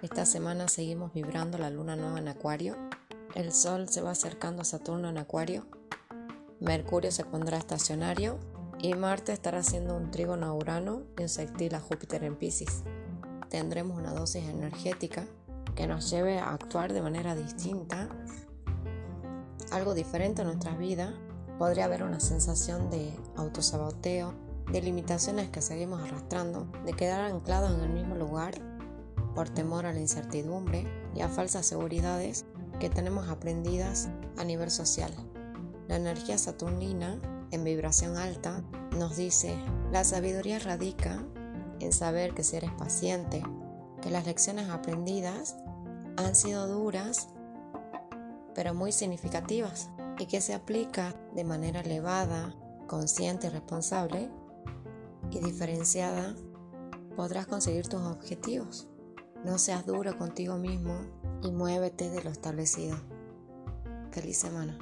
Esta semana seguimos vibrando la luna nueva en Acuario. El Sol se va acercando a Saturno en Acuario. Mercurio se pondrá estacionario y Marte estará haciendo un trígono a Urano y un sextil a Júpiter en Pisces. Tendremos una dosis energética que nos lleve a actuar de manera distinta, algo diferente en nuestras vidas. Podría haber una sensación de autosaboteo, de limitaciones que seguimos arrastrando, de quedar anclados en el mismo lugar por temor a la incertidumbre y a falsas seguridades que tenemos aprendidas a nivel social. La energía saturnina, en vibración alta, nos dice, la sabiduría radica en saber que si eres paciente, que las lecciones aprendidas han sido duras, pero muy significativas, y que se aplica de manera elevada, consciente responsable y diferenciada, podrás conseguir tus objetivos. No seas duro contigo mismo y muévete de lo establecido. Feliz semana.